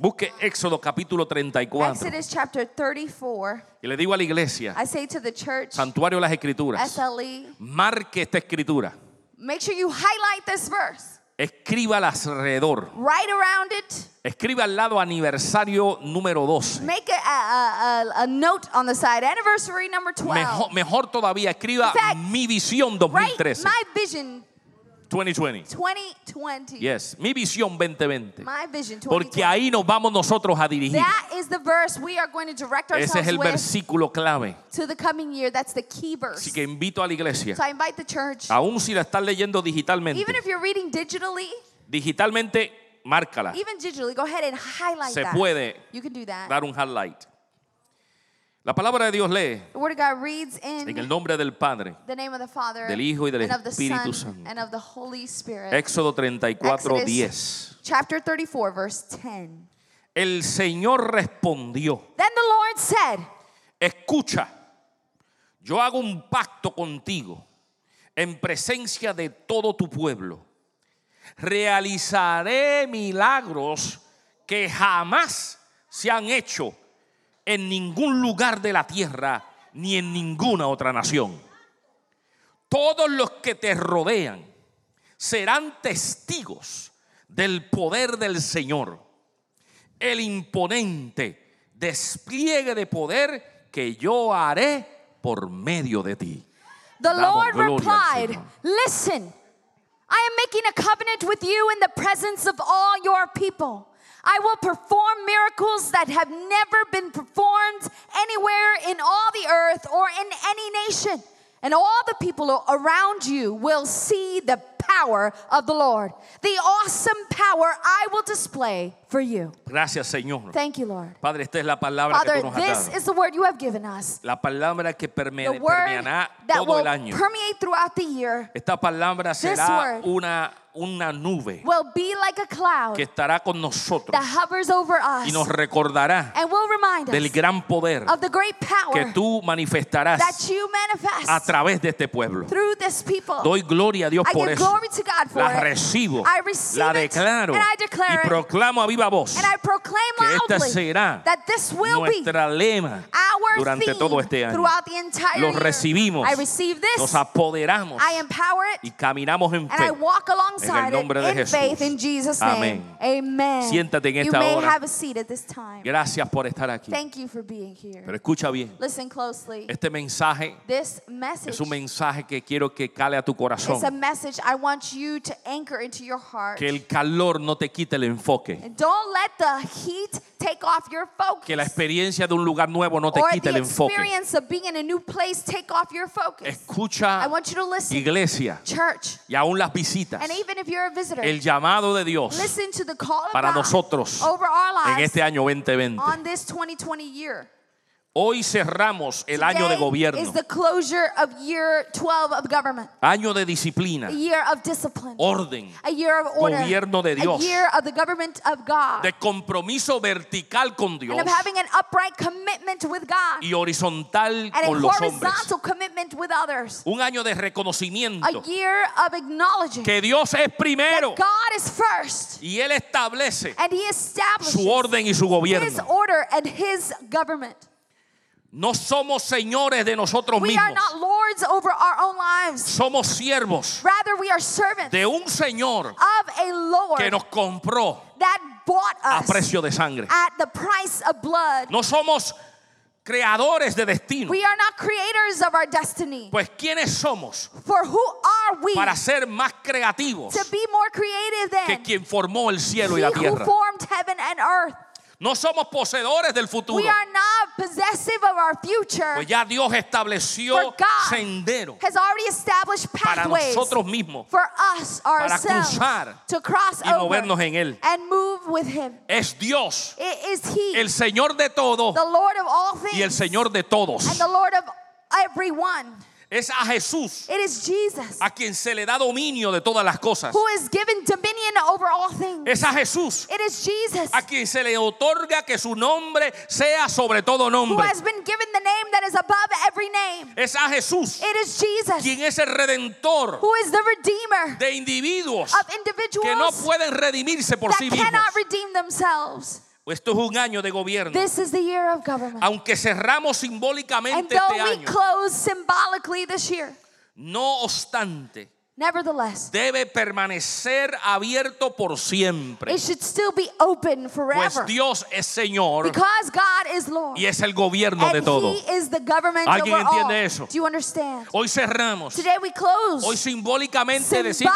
Busque Éxodo capítulo 34. Exodus chapter 34. Y le digo a la iglesia, I say to the church, Santuario de las Escrituras, SLE, marque esta escritura. make sure you highlight this verse. Escríbala alrededor. Write around it. Escriba al lado aniversario número 12. Make a, a, a, a note on the side. Anniversary number 12. Mejor, mejor todavía, escriba fact, mi visión Write 2013. my vision 2020. 2020. Yes, mi visión 2020. My vision 2020. Porque ahí nos vamos nosotros a dirigir. That is the verse we are going to direct Ese es ourselves el versículo clave. to the coming year. That's the key Así verse. que invito a la iglesia, So I invite the church, aún si la estás leyendo digitalmente, even if you're reading digitally, digitalmente, márcala. even digitally, go ahead and highlight Se that. puede You can do that. dar un highlight. La palabra de Dios lee The Word of God reads in en el nombre del Padre, the name of the Father, del Hijo y del Espíritu Santo. and of the Holy Spirit. Éxodo 34, Exodus 10. chapter 34, verse 10. El Señor respondió, Then the Lord said, escucha, yo hago un pacto contigo en presencia de todo tu pueblo. Realizaré milagros que jamás se han hecho en ningún lugar de la tierra ni en ninguna otra nación. Todos los que te rodean serán testigos del poder del Señor, el imponente despliegue de poder que yo haré por medio de ti. The Lord replied. Listen, I am making a covenant with you in the presence of all your people. I will perform miracles that have never been performed anywhere in all the earth or in any nation. And all the people around you will see the power of the Lord, the awesome power I will display for you. Gracias, Señor. Thank you, Lord. Padre, esta es la palabra que Father, tú nos has this dado. is the word you have given us. La palabra que perme- The word that todo will el año. permeate throughout the year Esta palabra será word una, una nube will be like a cloud que estará con nosotros that hovers over us y nos recordará and will remind del gran poder of the great que power tú manifestarás that you a manifest través de este pueblo. through this people. Doy gloria a Dios I por give eso. glory to God for La it. recibo, I receive la it, declaro and I declare y it. proclamo a viva voz And I proclaim que esta será that this will be nuestra lema our durante todo este año. throughout the entire Lo year. recibimos, I receive this. nos apoderamos I empower it. y caminamos en fe. walk alongside nombre de Jesús. faith in Jesus' name. Amen. Siéntate en you esta may hora. have a seat at this time. Gracias por estar aquí. Thank you for being here. Pero escucha bien, Listen closely. este mensaje This message es un mensaje que quiero que cale a tu corazón. message I want you to anchor into your heart. Que el calor no te quite el enfoque. Don't let the heat take off your focus. Que la experiencia de un lugar nuevo no te or quite the el enfoque. experience of being in a new place take off your focus. Escucha, I want you to listen, iglesia, church, y aún las visitas. and even if you're a visitor, El llamado de Dios listen to the call of para God nosotros over our en lives este año 2020. on this 2020 year. Hoy cerramos el año de gobierno, is the closure of year 12 of government, año de disciplina, a year of discipline, orden, a year of order, Gobierno de Dios. a year of the government of God, de compromiso vertical con Dios and of having an upright commitment with God. Y horizontal and a con los hombres. horizontal commitment with others. Un año de A reconocimiento year of acknowledging que Dios es primero. that God is first. Y Él establece and He establishes su orden y su His gobierno. order and His government. No somos señores de nosotros We are mismos, not lords over our own lives. somos siervos Rather, we are servants de un Señor of a Lord que nos compró that bought a us precio de sangre. at the price of blood. No somos creadores de destino. We are not creators of our destiny. Pues ¿quiénes somos For who are we para ser más creativos to be more creative que than quien formó el cielo y la who tierra? formed heaven and earth? No somos poseedores del futuro. We are not possessive of our future. Pues ya Dios estableció For God sendero has already established para nosotros mismos for us ourselves cruzar to cross y over movernos en Él. and move with Him. Es Dios, It is He, el Señor de todo the Lord of all things, y el Señor de todos. and the Lord of everyone. Es a Jesús It is Jesus a quien se le da dominio de todas las cosas. who is given dominion over all things. Es a Jesús It is Jesus a quien se le otorga que su nombre sea sobre todo who nombre. has been given the name that is above every name. Es a Jesús It is Jesus quien es el redentor who is the redeemer de individuos of que no individuals pueden redimirse por that sí mismos. cannot redeem themselves. Esto es un año de gobierno. This is the year of government. Aunque cerramos simbólicamente este we año, close symbolically this year, no obstante, nevertheless, debe permanecer abierto por siempre. it should still be open Pues forever. Dios es Señor Because God is Lord. y es el gobierno de And todo. He is the government ¿Alguien over all. entiende eso? Do you understand? Hoy cerramos. Today we close. Hoy simbólicamente decimos,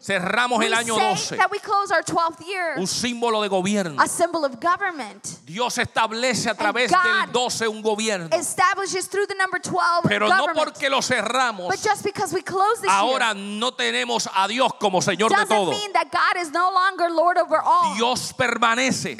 cerramos el año say 12. that we close our 12th year, Un símbolo de gobierno. a symbol of government. Dios establece a través del 12 un gobierno. Establishes through the number 12 Pero no government. porque lo cerramos, but just because we close this ahora year no tenemos a Dios como Señor de todo. mean that God is no longer Lord over all. Dios permanece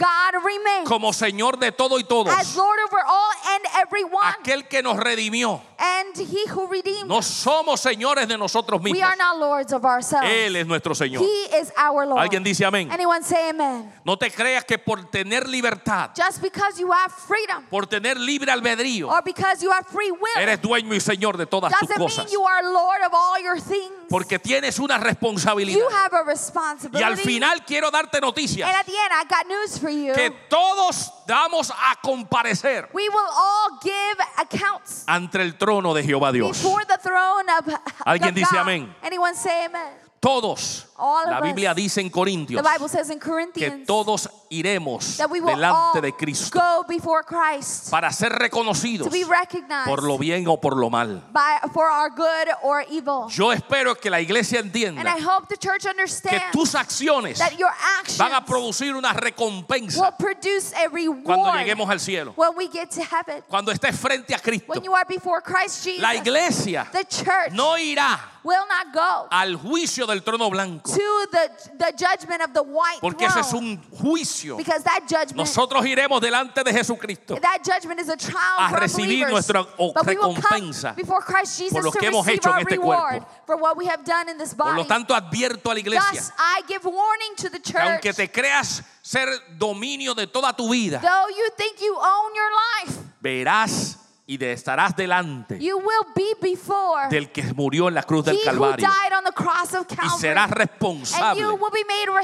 como Señor de todo y todos. as Lord over all and everyone. Aquel que nos redimió. And He who redeemed No somos señores de nosotros We mismos. are not lords of ourselves. Él es nuestro Señor. He is our Lord. Alguien dice amén. Anyone say amen. No te creas que por tener libertad, Just because you have freedom por tener libre albedrío, or because you have free will eres dueño y Señor de todas tus cosas. You. Porque tienes una You responsabilidad. have a Y responsibility. al final quiero darte noticias and at the end, I got news for you. que todos vamos a comparecer We will all give accounts ante el trono de Jehová Dios. before the throne of, Alguien of dice amén. Anyone say amen? Todos. All of La Biblia us. dice en Corintios The Bible says in que Corinthians todos iremos that we will all delante de Cristo go before Christ para ser reconocidos to be recognized por lo bien o por lo mal. by, for our good or evil. Yo espero que la iglesia And I entienda hope the church que understands tus acciones that your actions van a producir una will recompensa produce a cuando reward lleguemos al cielo. when we get to heaven. Cuando estés frente a Cristo, When you are before Christ Jesus, la iglesia the church no irá will not go al juicio del trono blanco, to the, the judgment of the white porque ese es un juicio. Because that judgment, Nosotros iremos delante de Jesucristo that judgment is a trial a for recibir nuestra o- But we will come recompensa before Christ Jesus por lo to que hemos receive hecho en our este reward cuerpo. for what we have done in this Por lo tanto, advierto a la iglesia Thus, I give warning to the que aunque church. te creas ser dominio de toda tu vida, Though you think you own your life, verás y de- estarás delante you will be before del que murió en la cruz del Calvario y serás responsable.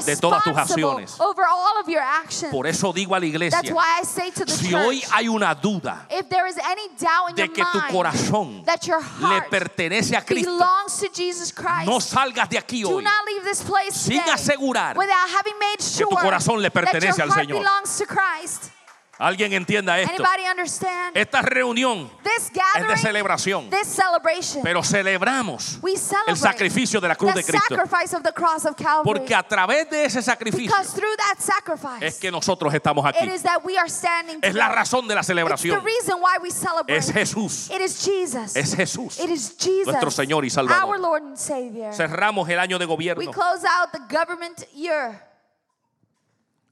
de todas tus acciones. over all of your actions. Por eso digo a la iglesia, That's why I say to the si hoy hay una duda if there is any doubt in de que tu corazón that your le heart pertenece a Cristo, belongs to Jesus Christ, no salgas de aquí hoy not leave this place sin asegurar without having made sure tu corazón le pertenece al Señor. Alguien entienda esto. Anybody understand? Esta reunión This es de celebración, pero celebramos el sacrificio de la cruz de Cristo. Porque a través de ese sacrificio es que nosotros estamos aquí. is that we are standing Es la razón de la celebración. reason why we celebrate. Es Jesús. It is Jesus. Es Jesús. It is Jesus, nuestro Señor y Salvador. our Lord and Savior. Cerramos el año de We gobierno. close out the government year.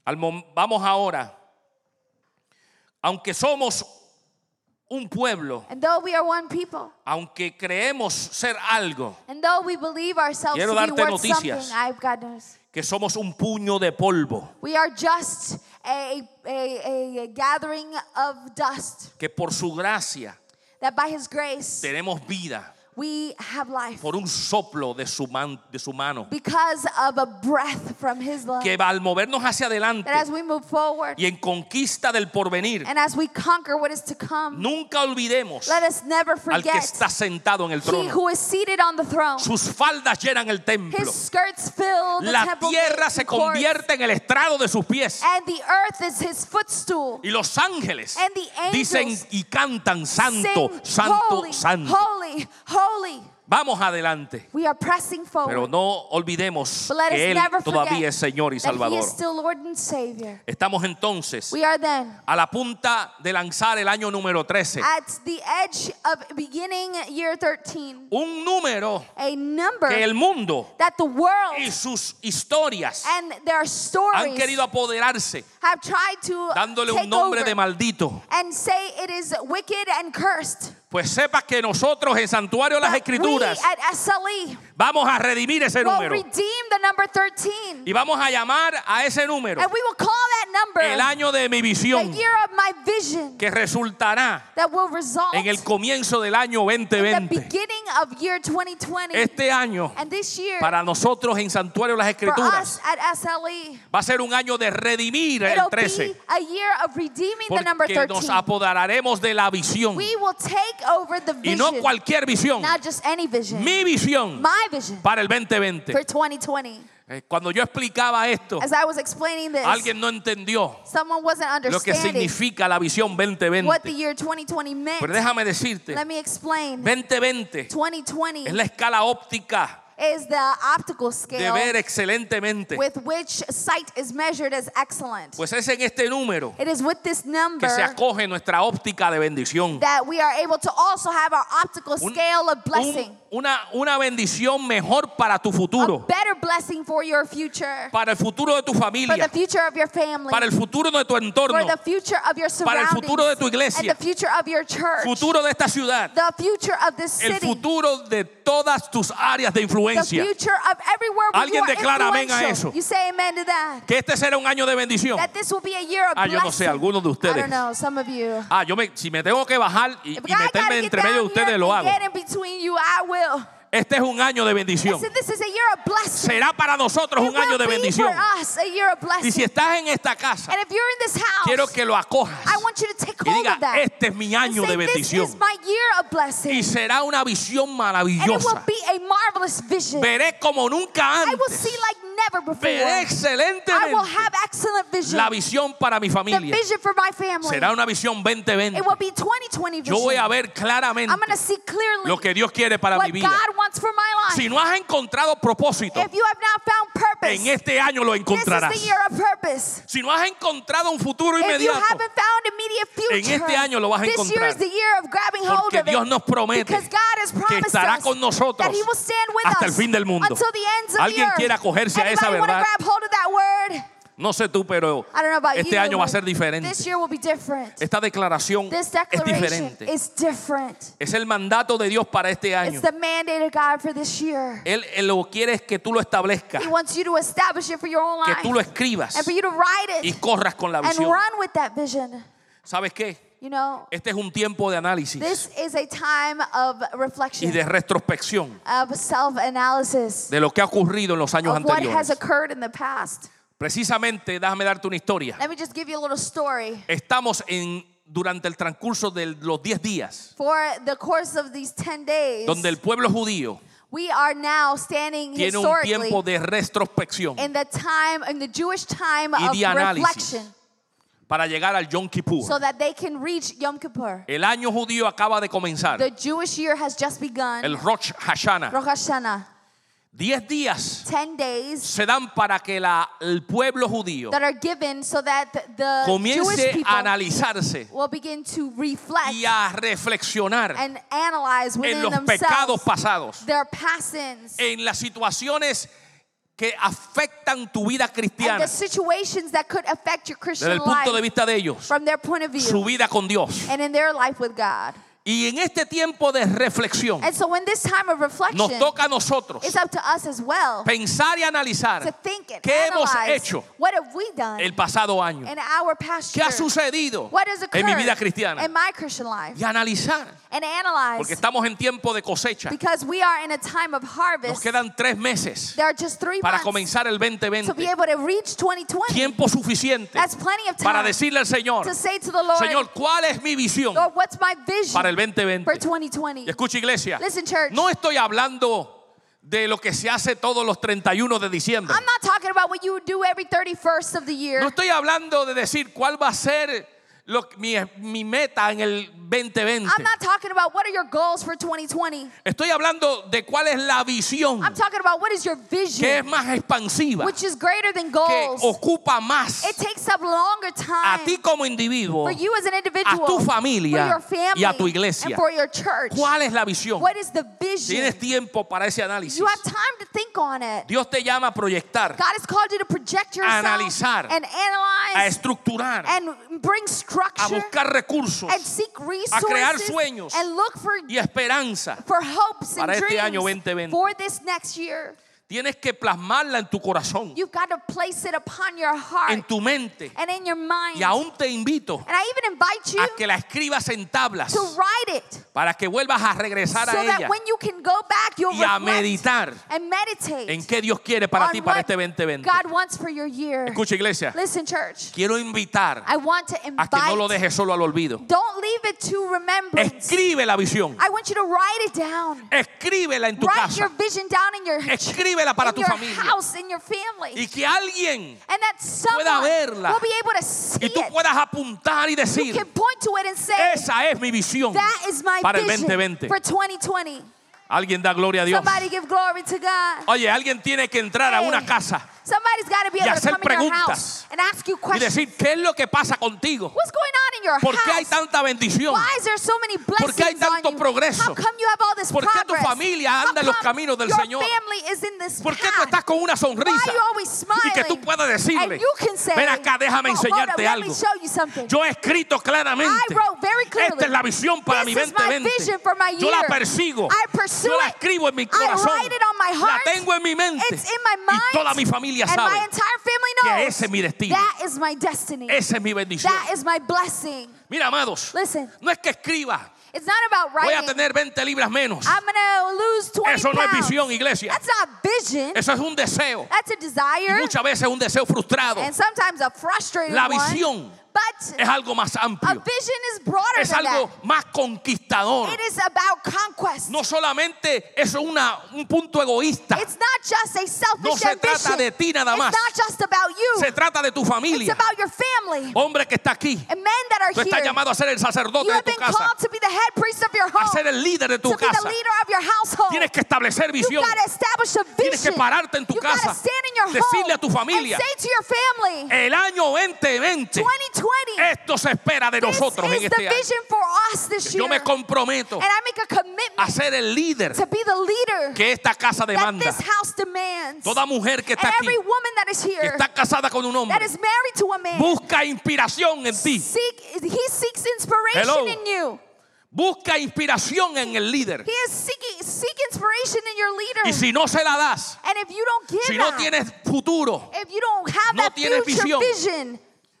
Al mom- Vamos ahora. Aunque somos un pueblo, And though we are one people, aunque creemos ser algo, and though we believe ourselves Quiero to be darte worth noticias. something, I've got news. que somos un puño de polvo, We are just a, a, a gathering of dust que por su gracia that by His grace tenemos vida, we have life por un soplo de su, man- de su mano, because of a breath from His love. que al movernos hacia adelante as we move forward y en conquista del porvenir, and as we conquer what is to come, nunca olvidemos let us never al que forget está sentado en el He trono. who is seated on the throne. Sus faldas llenan el templo. His skirts fill the La temple tierra se convierte en el estrado de sus pies. and the earth is His footstool. Y los ángeles And the angels dicen y cantan santo, Sing, santo, holy, santo. holy, holy. Vamos adelante. We are pressing forward. Pero no olvidemos but let que us Él never todavía forget es Señor y Salvador. Estamos entonces We are then a la punta de lanzar el año número 13. at the edge of beginning year 13, Un número a number que el mundo that the world y sus historias and their han stories querido apoderarse, have tried to dándole un nombre over de maldito. and say it is wicked and cursed. Pues sepa que nosotros en Santuario de las Escrituras we at SLE vamos a redimir ese número redeem the number 13. y vamos a llamar a ese número And we will call that number el año de mi the visión year of my vision que resultará that will result en el comienzo del año in the 2020. beginning of year 2020. Este año, and this year, para nosotros en Santuario de las Escrituras, SLE, va a ser un año de redimir el it'll 13. be a year of redeeming the number Porque nos 13. apoderaremos de la visión. We will take over the Y vision, no cualquier visión. not just any vision, Mi visión my vision para el 2020. for 2020. Eh, Cuando yo explicaba esto, As I was explaining this, alguien no entendió someone wasn't lo que understanding significa la visión what the 2020. year 2020 meant. Pero déjame decirte, Let me explain. 2020 2020 es la escala óptica is the optical de scale ver excelentemente. with which sight is measured as excellent. Pues es en este número It is with this que number se acoge nuestra óptica de bendición. that we are able to also have our optical Un- scale of un- blessing. una, una bendición mejor para tu A futuro, better blessing for your future, para el futuro de tu for familia, the future of your family, para el futuro de tu for entorno, the future of your para el surroundings, futuro de tu iglesia, and the future of your church, futuro de esta ciudad, the future of this el city, futuro de todas tus áreas de influencia. Alguien declara amén a eso. Que este será un año de bendición. Ah, yo no sé, algunos de ustedes. Ah, yo me, si me tengo que bajar y, y meterme entre medio de ustedes, lo hago. Este es un año de bendición. Listen, this is a year of blessing. Será para nosotros un año de be bendición. Y si estás en esta casa, quiero que lo acojas I want you to take y diga, este es mi año de bendición. Y será una visión maravillosa. Veré como nunca I will antes. Never before. Veré I will excelentemente have excellent vision. la visión para mi the familia. vision for my family. Será una visión 2020. it will be 2020 vision. Yo voy a ver claramente I'm to see clearly lo que Dios quiere para what mi vida. God wants for my life. Si no has encontrado propósito, if you have not found purpose, en este año lo this encontrarás. is the year of purpose. Si no has encontrado un futuro If you inmediato, haven't found immediate future, En este año lo vas a this year encontrar. is the year of grabbing hold porque of Dios it. nos promete because God has que estará us con nosotros that He will stand with hasta el us fin del mundo. until the ends of ¿Alguien the earth. acogerse a esa verdad? grab hold of that word? no sé tú, pero I don't know about este you. año va a ser diferente. This year will be different. Esta declaración This es declaration diferente. is different. Es el mandato de Dios para este año. It's the mandate of God for this year. Él, él lo quiere es que tú lo establezcas, He wants you to establish it for your own que life tú lo escribas and for you to write y it corras con la and visión. run with that vision. ¿Sabes qué? You know, Este es un tiempo de análisis this is a time of y reflection, de retrospección of self-analysis de lo que ha ocurrido en los años of what has anteriores. occurred in the past. Precisamente, déjame darte una historia. Let me just give you a little story. Estamos en durante el transcurso de los 10 días For the course of these 10 days, donde el pueblo judío we are now standing tiene un tiempo de retrospección in the time, in the Jewish time Y of de análisis. reflection para llegar al Yom Kippur. so that they can reach Yom Kippur. El año judío acaba de comenzar. The Jewish year has just begun. El Rosh Hashanah. Rosh Hashanah. 10 días 10 days se dan para que la- el pueblo judío that are given so that the comience a analizarse will begin to reflect y a reflexionar and analyze en within los pecados pasados, their past sins en las situaciones que afectan tu vida and cristiana. the situations that could affect your desde Christian el punto de life vista de ellos, from their point of su view vida con Dios. Y en este tiempo de reflexión And so, in this time of nos reflection, toca a nosotros it's up to us as well pensar y to analizar think and qué hemos hecho what have we done el pasado año, in our past qué ha sucedido what has en mi vida cristiana in my Christian life, y analizar, and porque analyze estamos en tiempo de cosecha. because we are in a time of Nos harvest. quedan tres meses There are just three para comenzar el to be 2020. able to reach 2020. Tiempo suficiente That's plenty of para time decirle al Señor, to say to the Lord, Señor, ¿cuál es mi visión Lord, what's my vision para el for 2020? 2020? Y escucha iglesia, Listen, church. no estoy hablando de lo que se hace todos los 31 de diciembre. I'm not talking about what you do every 31st of the year. No estoy hablando de decir cuál va a ser lo- mi, mi meta en el 2020. I'm not talking about what are your goals for 2020. Estoy hablando de cuál es la visión I'm talking about what is your que es vision, más expansiva, which is greater than que goals. ocupa más It takes up longer a time ti como individuo, for you as an a individual, tu for familia your family, y a tu and iglesia. for your church. ¿Cuál es la visión? What is the vision? Tienes tiempo para ese análisis. You have time to think on it. Dios te llama a proyectar, God has called you to project yourself analizar, and a analyze estructurar, and bring a buscar recursos and seek a crear resources sueños and look for, y esperanza. for hopes and para este año dreams 2020. for this next year. Tienes que plasmarla en tu corazón, You've got to place it upon your en heart tu mente. and in your mind. Y aún te invito And I even invite you a que la escribas en tablas to write it para que vuelvas a regresar so a that ella when you can go back, you'll y a meditar and meditate en qué Dios quiere para ti para este 2020. God wants for your year. Escucha iglesia, Listen, church, quiero invitar I want to a que no lo invite. dejes solo al olvido. Don't leave it to remembrance. Escribe la visión, I want you to write it down. escríbela en tu Write your casa vision down in your Para tu familia. house, y que alguien someone verla. will be able to see y tú puedas apuntar y decir, can point to it and say, esa es mi visión para el vision 2020. for 2020. Alguien da gloria a Dios. Somebody give glory to God. Oye, alguien tiene que entrar a Hey. una casa Somebody's got to be Y able to hacer come in your preguntas. house and ask you y questions. decir, ¿qué es lo que pasa contigo? What's going on in your ¿Por qué hay house? tanta bendición? Why is there so many ¿Por qué hay blessings on tanto you? progreso? How come you have all this ¿Por qué tu progress? familia How anda en los come caminos del your Señor? family is in this ¿Por qué tú path? estás con una Why sonrisa? are you always Y que tú puedas decirle, And you can say, ven acá, déjame "Oh, hold up, enseñarte let me algo. show you something. Yo he escrito claramente. I wrote very clearly, Esta es la visión para this mi is my 2020. vision for my Yo la year. persigo. I pursue Yo la it. escribo en mi I corazón. write it on my La heart. tengo en mi mente. It's in my mind. Y toda mi familia and sabe my entire family que ese es mi destino. that is my destiny. Esa es mi bendición. that is my blessing. Mira, amados, Listen, no es que escriba, it's not about voy a tener 20 libras menos. I'm gonna lose 20 Eso no es visión, iglesia. That's not vision. Eso es un deseo. That's a Y desire. muchas veces un deseo frustrado. And sometimes a frustrated La one. But es algo más a amplio. vision is broader Es than algo that. más conquistador. It is about conquest. No solamente es una, un punto egoísta. It's not just a selfish No se ambition. trata de ti nada más. It's not just about you. Se trata de tu It's familia. about your family. Hombre que está aquí. And men that are Tú estás here. llamado a ser el sacerdote You de have tu been casa. called to be the head priest of your A ser el líder de tu to be the casa. leader of your household. Tienes que establecer You've visión. got to establish a Tienes que vision. pararte en tu You've casa. got to stand in your Decirle home a tu familia. and say to your family, El año 2020. 2020, Esto se espera de nosotros is en este año. vision for us this year. Yo me comprometo and I make a ser el líder to be the leader que esta casa demanda. this house demands. Toda mujer que está aquí, every woman that is que está casada con un that hombre, is married to a man, busca inspiración en ti. seek, he seeks inspiration Hello. in you. Busca inspiración en el líder. He is seeking seek inspiration in your leader. Y si no se la das, and if you don't give si no that, tienes futuro, if you don't have no that tienes visión, vision,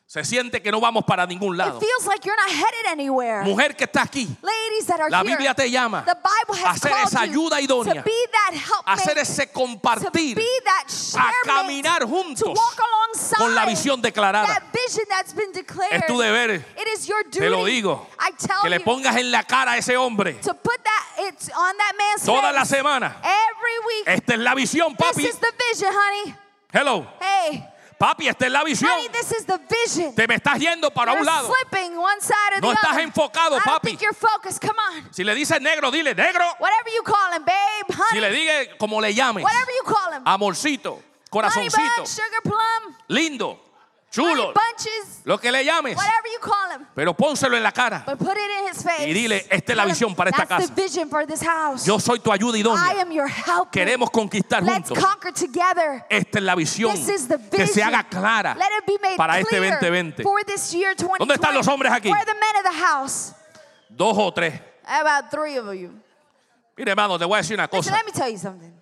se siente que no vamos para ningún lado. it feels like you're not headed anywhere. Mujer que está aquí, Ladies that are la here, Biblia te llama the Bible a called esa ayuda idónea, to be that a hacer ese compartir, be that a caminar to juntos walk alongside con la visión declarada. that vision that's been declared. Es tu deber, It is your duty. te lo digo, I tell que le pongas en la cara a ese hombre to put that it's on that man's toda la semana. every week. Esta es la visión, This papi. is the vision, honey. Hello, Hey, papi, esta es la visión. honey, this is the vision. Te me estás yendo para You're un lado. one side or No the estás other. enfocado, I don't papi. think you're focused. Come on. Si le dices negro, dile negro. Whatever you call him, babe, honey. Si le digas como le llames, Whatever you call him. amorcito, honey corazoncito, bun, sugar plum, lindo, bunches, lo que le llames, you call pero pónselo en la cara. But put it in his face. Y dile, esta es la visión para esta casa. Yo soy tu ayuda idónea. Queremos conquistar Let's juntos. conquer together. Esta es la visión que se haga clara Let it be made para este clear 2020. for this year 2020. ¿Dónde están los hombres aquí? The men of the house? Dos o tres. About three of you. Mire, hermano, te voy a decir una cosa. let me tell you something.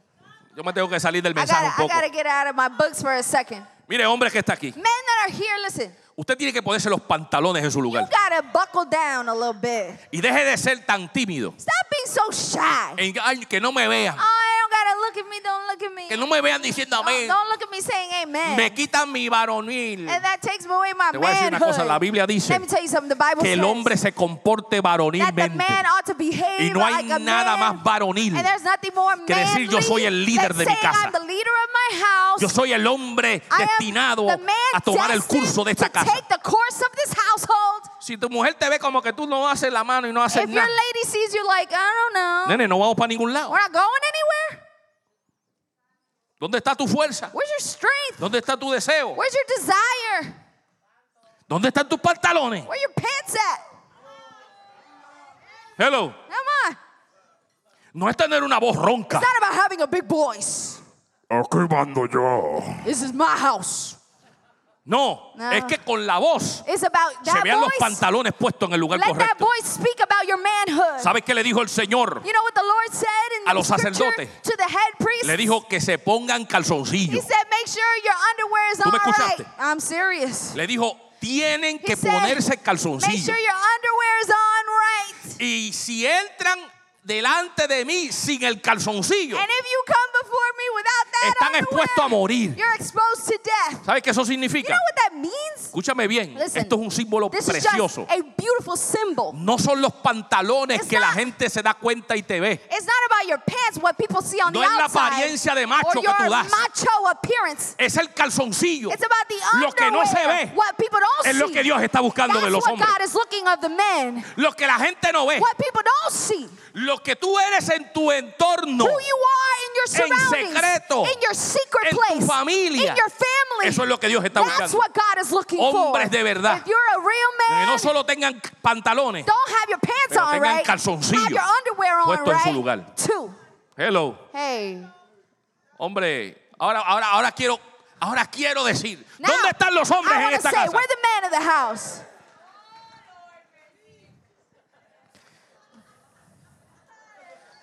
Yo me tengo que salir del mensaje un gotta, I poco. gotta get out of my books for a second. Mire, hombre que está aquí. Men are here, listen. Usted tiene que ponerse los pantalones en su You lugar. gotta buckle down a little bit. Y deje de ser tan tímido. Stop being so shy. En- ay, que no me vean. Oh, look at me. Don't look at me. Que no me vean diciendo Don't, amén. don't look at me saying amen. Me quitan mi varonil. and that takes away my Te voy a decir una cosa. La Biblia dice Let me tell you something. The Bible que el says hombre se comporte that the varonilmente. man ought to behave Y no hay like a nada man. más varonil And there's nothing more que decir, yo soy el líder than de mi casa. I'm the leader of my house. Yo soy el hombre destinado a tomar el curso de esta casa. take the course of this household. Si tu mujer te ve como que tú no haces la mano y no haces If your nada, lady sees you like, I don't know, nene, no vamos para ningún lado. we're not going anywhere. ¿Dónde está tu fuerza? Where's your strength? ¿Dónde está tu deseo? Where's your desire? ¿Dónde están tus pantalones? Where your pants at? Hello. Come on. No es tener una voz ronca. It's not about having a big voice. Aquí mando yo. This is my house. No, No. es que con la voz se vean los pantalones puestos en el lugar Let correcto. ¿Sabes qué le dijo el Señor? You know what the Lord said in A los sacerdotes. to the head priest? Le dijo que se pongan He calzoncillos. said, make sure your underwear is ¿Tú me right. escuchaste? I'm serious. Le dijo, tienen que ponerse Make calzoncillos. sure your underwear is on right. Y si entran delante de mí sin el calzoncillo, And if you come before me without that están expuestos a morir. you're exposed to death. ¿Sabes qué eso You significa? Escúchame bien, Listen, esto es un símbolo precioso. just a beautiful symbol. No son los pantalones It's que la not- gente se da cuenta y te ve. Pants, what people see on No the es la outside, apariencia de macho que tú das. Es el calzoncillo. It's about the Lo que no se ve what people don't es lo see. que Dios está buscando That's de los hombres. Lo que la gente no ve. Lo que tú eres en tu entorno. En secreto. En tu familia. In your family. Eso es lo que Dios está That's buscando. what God is looking Hombres for. de verdad. If you're a real Que no solo tengan pantalones. don't have your pants Pero tengan calzoncillos puestos en su lugar. Two. Hello. Hey. Hombre, ahora, ahora, ahora quiero, ahora quiero decir, ¿dónde están los hombres en esta casa? We're the men of the house.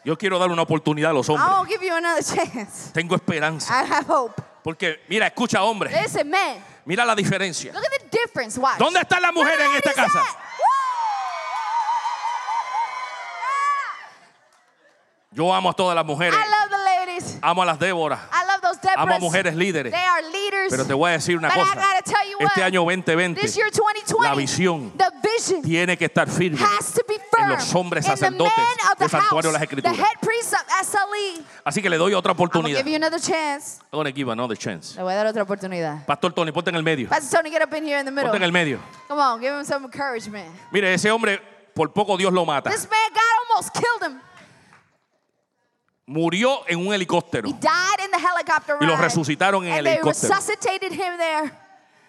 Yo quiero dar una oportunidad a los hombres. I'll give you another chance. Tengo esperanza. I have hope. Porque, mira, escucha, hombre. Listen. Mira la diferencia. Look at the difference. Watch. ¿Dónde están las mujeres en esta casa? Yo amo a todas las mujeres. I love the ladies. Amo a las Déboras. I love those Deborahs. Amo a mujeres líderes. They are leaders. Pero te voy a decir una But cosa. Este año 2020, This year 2020, la visión the vision tiene que estar firme has to be firm en los hombres sacerdotes del santuario de las escrituras. head priest of SLE. Así que le doy otra oportunidad. give you another chance. I'm give another chance. Le voy a dar otra oportunidad. Pastor Tony, ponte en el medio. Pastor Tony, get up in here in the middle. Ponte en el medio. Come on, give him some encouragement. Mire, ese hombre, por poco Dios lo mata. This man, God almost killed him. Murió en un helicóptero. He died in the helicopter Y lo ride. resucitaron en and el helicóptero. resuscitated him there.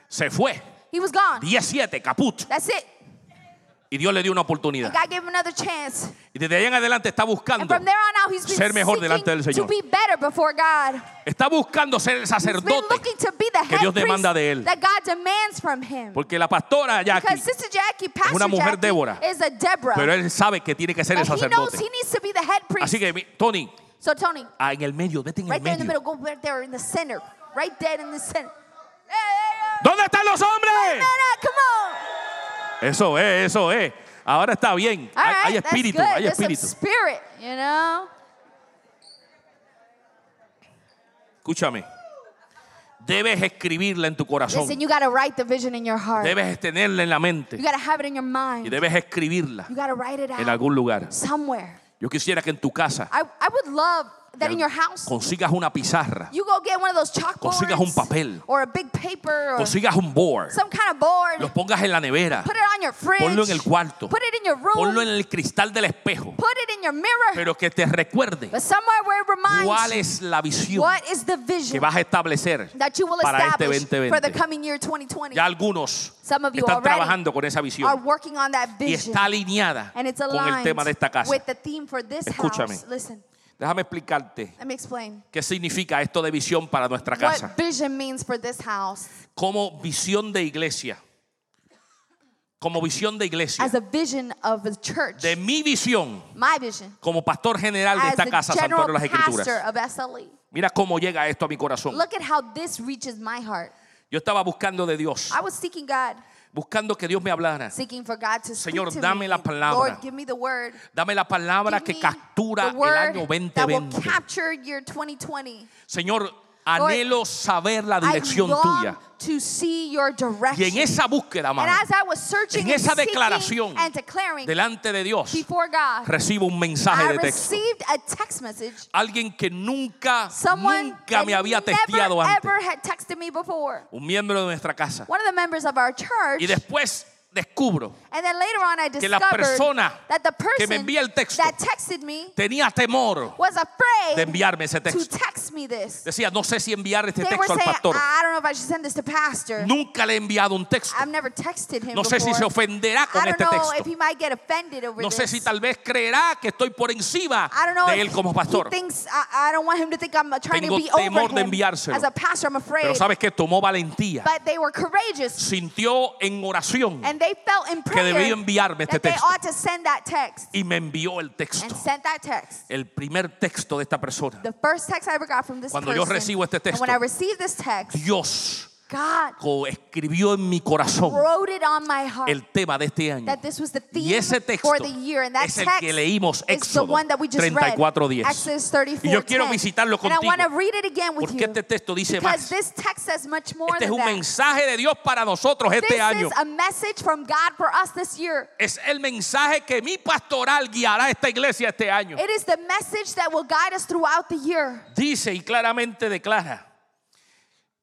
Se fue. He was gone. 17, caput. That's it. Y Dios le dio una And oportunidad. God gave him another chance. Y desde ahí en adelante está And buscando. from there on out, he's been ser mejor delante del to Señor. be better before God. Está buscando ser el sacerdote. looking to be the que head Dios demanda de él. that God demands from him. Porque la pastora Jackie, Sister Jackie, Pastor una mujer Jackie, Débora. is a Deborah. pero él sabe que tiene que ser el But he knows sacerdote. he needs to be the head priest. Así que, Tony, so Tony, ah, en el medio, vete en el right there in the middle, go right there in the center, right dead in the center. ¿Dónde están los hombres? Come on. Eso es, eso es. Ahora está bien. Hay, right, hay espíritu, hay There's espíritu. spirit, you know. Escúchame. Debes escribirla en tu corazón. Listen, you got to write the vision in your heart. Debes tenerla en la mente. You got to have it in your Y mind. debes escribirla You got to write it en out algún lugar. somewhere. Yo quisiera que en tu casa that in your house consigas una pizarra, you go get one of those chalkboards Consigas un papel. or a big paper or consigas un board, some kind of board. los pongas en la nevera, Put it on your fridge. ponlo en el cuarto, Put it in your room. ponlo en el cristal del espejo, Put it in your mirror. pero que te recuerde but somewhere where it reminds cuál es la visión what is the que vision vas a establecer that you will para este establish for the 2020. coming year 2020. Ya algunos Some of you están trabajando con esa are visión working on that y vision. está alineada and it's con el tema de esta casa. with the theme for this Escúchame. house. Listen, Déjame explicarte let me explain qué significa esto de visión para nuestra casa. what vision means for this house. Como visión de iglesia. Como visión de iglesia. As a vision of a church, De mi visión my vision, como pastor general de as esta the casa, general Santuario de las pastor Escrituras. of SLE. Mira cómo llega esto a mi corazón. Look at how this reaches my heart. Yo estaba buscando de Dios, I was seeking God, buscando que Dios me hablara. seeking for God to speak Señor, dame me. la palabra. Lord, give me the word. Dame la palabra Give que captura el año that will 2020. capture year 2020. Señor, anhelo saber la dirección tuya. to see your Y direction. en esa búsqueda, amado, en esa declaración delante de Dios, God, recibo un mensaje I de texto. received a text message. Alguien que nunca, nunca me había never testeado antes. ever had texted me before. Un miembro de nuestra casa. One of the of our church. Y después descubro And then later on, I que la persona que me envía el texto tenía temor de enviarme ese to texto. text me this. Decía, no sé si enviar este texto al pastor. Nunca le he enviado un texto. I've never texted him No sé si se ofenderá con este texto. if he might get offended over No sé si tal vez creerá que estoy por encima de él como pastor. Tengo to be over temor de enviárselo. Pero sabes que tomó valentía. Sintió en oración and they felt in que debía enviarme este texto. ought to send that text Y me envió el texto. and sent that text. El primer texto de esta persona. The first text I ever got from this Cuando yo person. recibo este and when I texto, received this text, Dios escribió en mi corazón wrote it on my heart el tema de este año. that this was the Y ese texto for the year. And that es el text que leímos Éxodo one that we just read. 34:10. Exodus 34. Y yo quiero visitarlo contigo. Porque este texto dice más. this text says much more Este es un mensaje de Dios para nosotros este año. is a message from God for us this year. Es el mensaje que mi pastoral guiará a esta iglesia este año. Dice y claramente declara.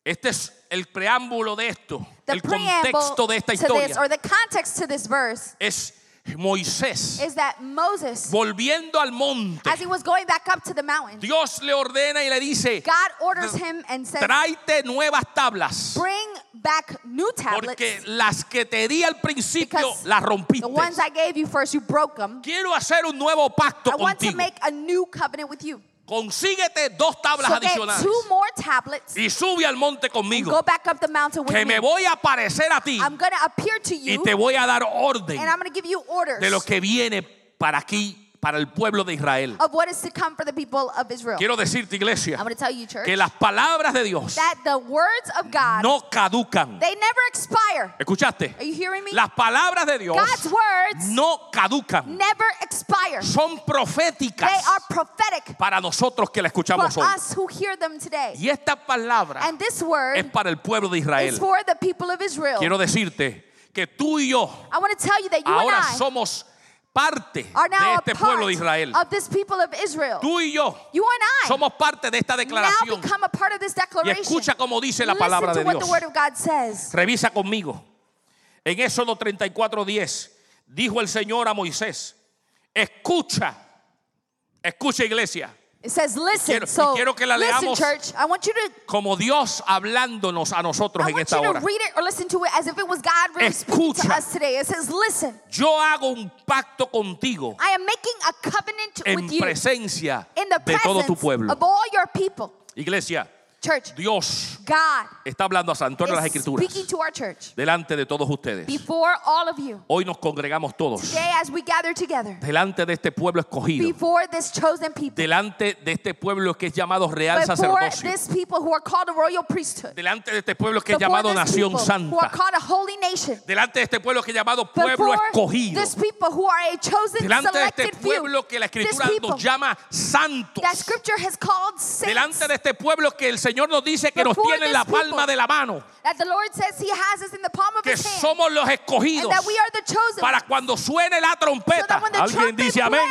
Este es el preámbulo de esto, The el contexto de esta to this, historia. or the context to this verse, Es Moisés is that Moses, volviendo al monte. as he was going back up to the mountain, Dios le ordena y le dice, God orders him and says, tráete nuevas tablas. Bring back new tablets. Porque las que te di al principio las the rompiste. ones I gave you first, you broke them. Quiero hacer un nuevo pacto I want to make a new covenant with you. Consíguete dos tablas So adicionales two more tablets. y sube al monte and Go conmigo. back up the mountain with Que me. voy a aparecer a ti I'm going to appear to y you te voy a dar orden and I'm going to give you orders de lo que viene para aquí, para el pueblo de Israel. of what is to come for the people of Israel. Quiero decirte, iglesia, tell you, church, que las palabras de Dios that the words of God, no caducan. they never expire. ¿Escuchaste? Are you hearing me? Las palabras de Dios God's words no caducan. never expire. Son They proféticas are prophetic para nosotros que la for escuchamos hoy. us who hear them today. Y esta palabra And this word es para el pueblo de is Israel. for the people of Israel. Quiero decirte que tú y yo I want to tell you that you ahora and I somos parte de este pueblo de Israel. of this people of Israel. Tú y yo somos parte de esta declaración. Y escucha como dice la palabra de Dios. Revisa conmigo. En Éxodo 34:10 dijo el Señor a Moisés, escucha, escucha iglesia, It says, listen. quiero- so, quiero que la listen, leamos church. I want you to. como Dios hablándonos a nosotros I en want esta you to hora. read it or listen to it as if it was God really speaking to us today. It says, listen. Yo hago un pacto contigo I am making a covenant en with you presencia in the de todo tu presence pueblo. of all your people. Iglesia, Church, Dios God está hablando a San Antonio de las Escrituras speaking to our church delante de todos ustedes. before all of you. Hoy nos congregamos todos Today, as we gather together delante de este pueblo escogido, before this chosen people, delante de este pueblo que es llamado real before sacerdocio, this people who are called a royal priesthood, delante de este pueblo que es before llamado this nación people who are santa, called a holy nation, delante de este pueblo que es llamado pueblo before escogido, this people who are a chosen, delante de este few, pueblo que la escritura people nos llama santos, that scripture has called saints, delante de este pueblo que el Señor nos dice que nos tiene en la palma de la mano, que somos los escogidos para cuando suene la trompeta. Alguien dice amén.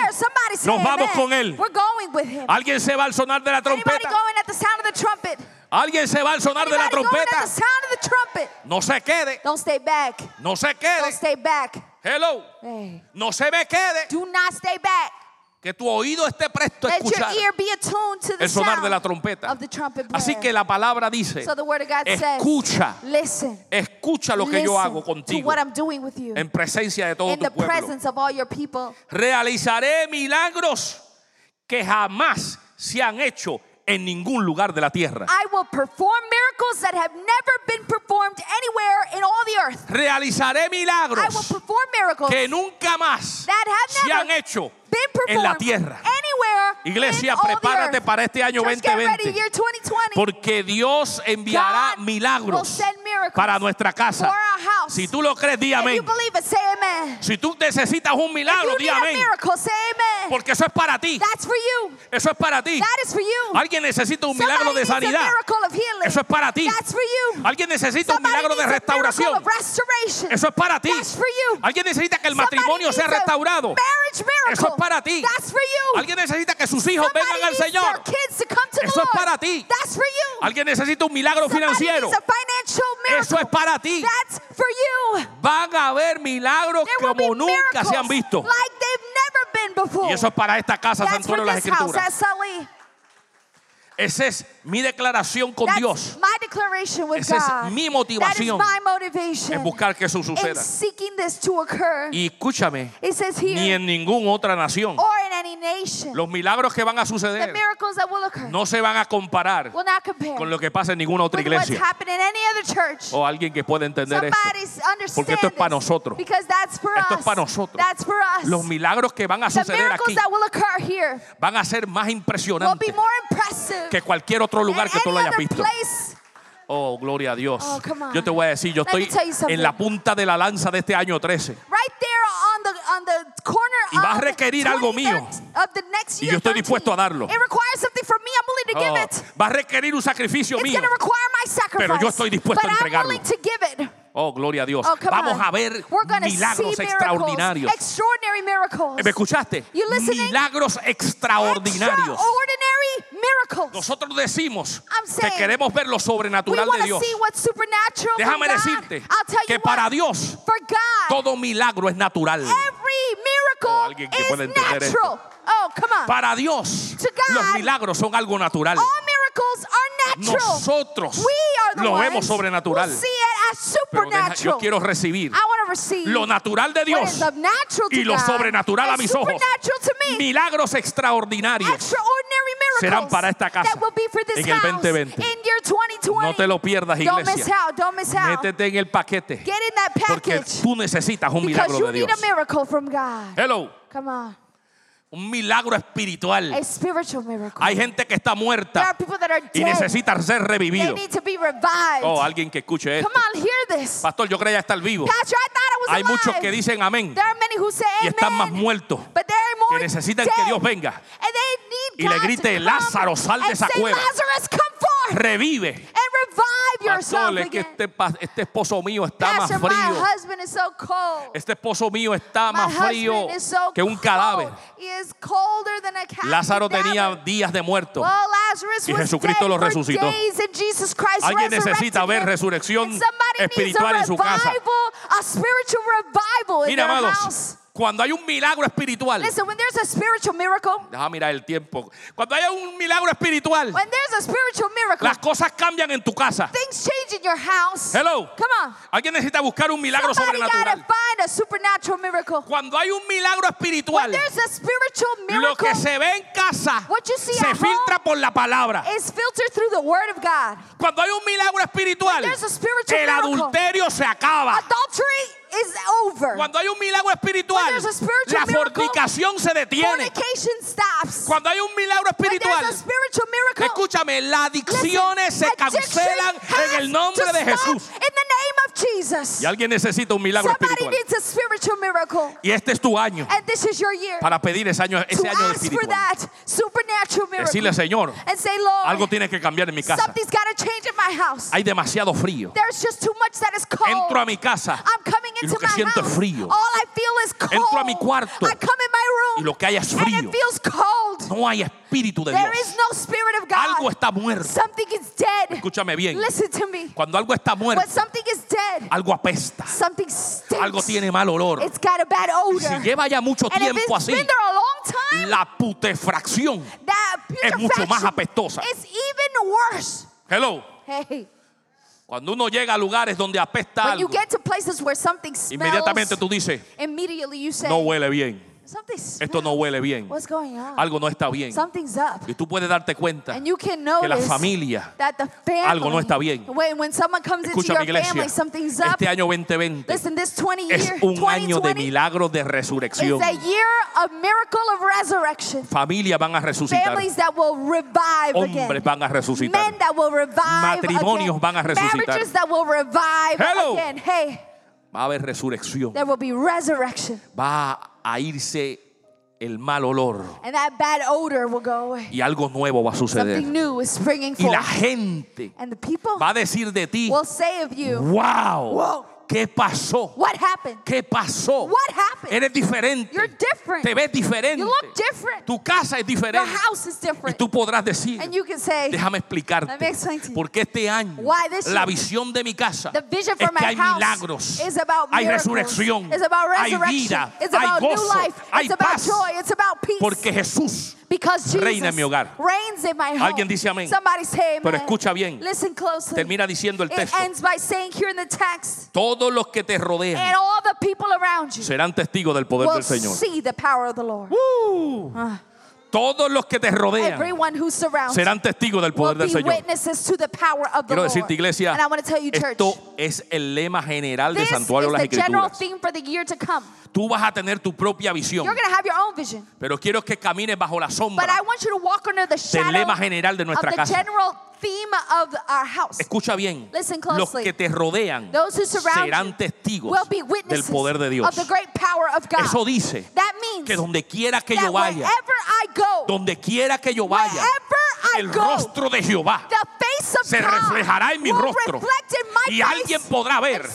Nos vamos con él. We're going with Him. Alguien se va al sonar de la trompeta. Alguien se va al sonar de la trompeta. No se quede, Don't stay back. no se Don't quede. stay back. Hello. No se me quede. Do not stay back. Que tu oído esté presto a escuchar el sonar de la trompeta. Así que la palabra dice, so the word of God escucha, listen, escucha lo que yo hago contigo what I'm doing with you en presencia de todo tu pueblo. presence of all your people. Realizaré milagros que jamás se han hecho en ningún lugar de la tierra. I will perform miracles that have never been performed anywhere in all the earth. Realizaré I will milagros perform miracles que nunca más se han hecho en la tierra. Iglesia, prepárate para este año Church, get ready, 2020. year 2020. Porque Dios enviará milagros para nuestra casa. Si tú lo crees, di amén. Si tú necesitas un milagro, di amén. Porque eso es para ti. That's for you. Eso es para ti. That is for you. Alguien necesita un milagro de sanidad. Eso es para ti. Alguien necesita un milagro de restauración. Eso es para ti. Alguien necesita que el matrimonio sea restaurado. Eso es para ti. That's for you. Alguien necesita que sus hijos Somebody vengan al Señor. Eso es para ti. That's for you. Alguien necesita un milagro Somebody financiero. Eso es para ti. That's for you. Van a haber milagros There como nunca se han visto. Like. Y eso es para esta casa, That's Santuario de las. Escrituras. Esa es mi declaración con That's Dios. Esa es mi motivación en buscar que eso suceda. Y escúchame, says ni here, en ninguna otra nación. or any nation. Los milagros que van a The suceder miracles that will occur no se van a comparar will not compare con lo que pasa en ninguna otra with what's iglesia happened in any other church. o alguien que pueda entender esto. Somebody's Porque esto es para this, nosotros. Because that's for Esto us. es para nosotros. That's for us. Los milagros que van a the suceder miracles aquí that will occur here van a ser más will be impresionantes more impressive que cualquier otro lugar que tú lo hayas other visto. place. Oh, gloria a Dios. Oh. Yo te voy a decir, yo Let estoy en la punta de la lanza de este año 13. Right there on the on the corner Y va a requerir algo 20, mío. Y yo estoy 13. dispuesto a darlo. It from me. I'm Oh, give it. va a requerir un sacrificio It's mío. Pero yo estoy dispuesto a entregarlo. Oh, gloria a Dios. Oh, Vamos on. a ver milagros extraordinarios. ¿Me escuchaste? Milagros extraordinarios. Nosotros decimos I'm que queremos ver lo sobrenatural de Dios. Déjame God. decirte que para Dios God, todo milagro es natural. Oh, alguien que is pueda entender esto. Oh, come on. Para Dios God, los milagros son algo natural. All. Nosotros we are the lo ones vemos sobrenatural. Pero deja- supernatural. yo quiero recibir I want to receive lo natural de Dios y lo sobrenatural a mis ojos. Milagros extraordinarios. Serán para esta casa that will be for this en el house 2020. in year 2020. No te lo pierdas, Don't miss iglesia. out. Don't miss out. Métete en el paquete. Get in that Porque tú necesitas un milagro de Dios. a miracle from God. Hello. Un milagro espiritual. a spiritual miracle. Hay gente que está there muerta are people that are y necesita ser They revivido. need to be revived. Oh, alguien que escuche esto. Come on, hear this. Pastor, yo creía estar vivo. Pastor, I thought I was Hay alive. muchos que dicen amén There are many who say y están más muertos but more que necesitan dead. que Dios venga. And they need y le grite, "Lázaro, sal de esa cueva." Lazarus, Revive. and revive yourself Pastor, es que este, este esposo mío está más Pastor, my frío. so. Este esposo mío está My más frío so que un cadáver. He is colder than a ca- Lázaro tenía días de muerto. Well, Y Jesucristo lo resucitó. Alguien necesita ver resurrección espiritual en su casa. revival, a spiritual revival in Mira, amados, house. Cuando hay un milagro espiritual, Listen, when there's a spiritual miracle, deja mirar el tiempo. Cuando hay un milagro espiritual, when there's a spiritual miracle, las cosas cambian en tu casa. things change in your house. Hello. Come on. Alguien necesita buscar un milagro Somebody sobrenatural. find a supernatural miracle. Cuando hay un milagro When espiritual, there's a spiritual lo miracle, que se ve en casa What you see se at filtra por la palabra. is filtered through the Word of God. Cuando hay un milagro espiritual, there's a spiritual el miracle, adulterio se acaba. Adultery is over. Cuando hay un milagro espiritual, la miracle, fornicación se detiene. Stops. Cuando hay un milagro espiritual, miracle, escúchame, las adicciones se listen, cancelan en el nombre de Jesús. In the name of Jesus. Y alguien necesita un milagro Somebody espiritual. needs a spiritual miracle. Y este es tu año And this is your year para pedir ese año, ese to año ask for espiritual. that supernatural miracle. Decirle, Señor, and say, Lord, algo tiene que cambiar en mi casa. something's got to change in my house. Hay demasiado frío. There's just too much that is cold. Entro a mi casa I'm coming y into lo que my siento es house. frío. All I feel is cold. Entro a mi cuarto I come in my room y lo que hay es and frío. it feels cold. No hay espíritu de There Dios. is no spirit of God. Algo está muerto. Something is dead. Escúchame bien. Listen to me. Cuando algo está muerto, When something is dead, algo apesta. something stinks. Algo tiene mal olor. It's got a bad odor. si lleva ya mucho and tiempo así, been there a long time, la putefracción es mucho más apestosa. even worse. Hello. Hey, Cuando uno llega a lugares donde apesta when you algo, get to places where something smells, inmediatamente tú dices, immediately you say, no huele bien. Esto no huele bien. What's going on? Algo no está bien. Something's up. Y tú puedes darte cuenta And you can que la familia, that the family, algo no está bien. Escucha mi iglesia, family, something's up. este año 2020 Listen, this 20 es un año de 2020 milagros de resurrección. a year of miracle of resurrection. Familias van a resucitar. Families that will revive Hombres van a resucitar. Men that will revive Matrimonios again. van a resucitar. Hello. Va a haber resurrección. there will be resurrection. Va a irse el mal olor. And that bad odor will go away. Y algo nuevo va a suceder. Something new is springing Y la forth. gente And the people va a decir de ti, will say of you, wow. ¿Qué pasó? What happened? ¿Qué pasó? What happened? Eres diferente. You're different. Te ves diferente. You look different. Tu casa es Your diferente. house is Y different. tú podrás decir, And you can say, déjame Let me explicarte, explain to you. porque este año Why this la visión de mi casa The vision es for que my hay milagros, is about hay miracles. resurrección, It's about hay resurrection. vida, It's hay about new gozo, life. hay It's about paz, joy. It's about peace. porque Jesús because Jesus reina en mi hogar. reigns in my home. Alguien dice amén. Somebody say amen. Pero escucha bien. Listen closely. termina diciendo el It texto, ends by saying here in the text, todos los que te and rodean all the people around you serán testigos del poder del Señor. Ah. todos los que te rodean serán testigos del poder del be Señor. witnesses to the power of the Quiero Lord. decirte, iglesia, esto es el lema general del is Santuario de las Escrituras. theme for the year to come. Tú vas a tener tu propia visión, You're going to have your own vision. pero quiero que camines bajo la But sombra. I want you to walk under the shadow lema general de nuestra casa. Theme of our house. Escucha bien, Listen los closely. que te rodean Those who surround serán testigos will be del witnesses poder de Dios. of the great power of God. Eso dice that means que donde quiera que that yo vaya, wherever I go, donde quiera que yo vaya, I el go, rostro de Jehová the face of se reflejará en mi rostro reflect in my y alguien podrá ver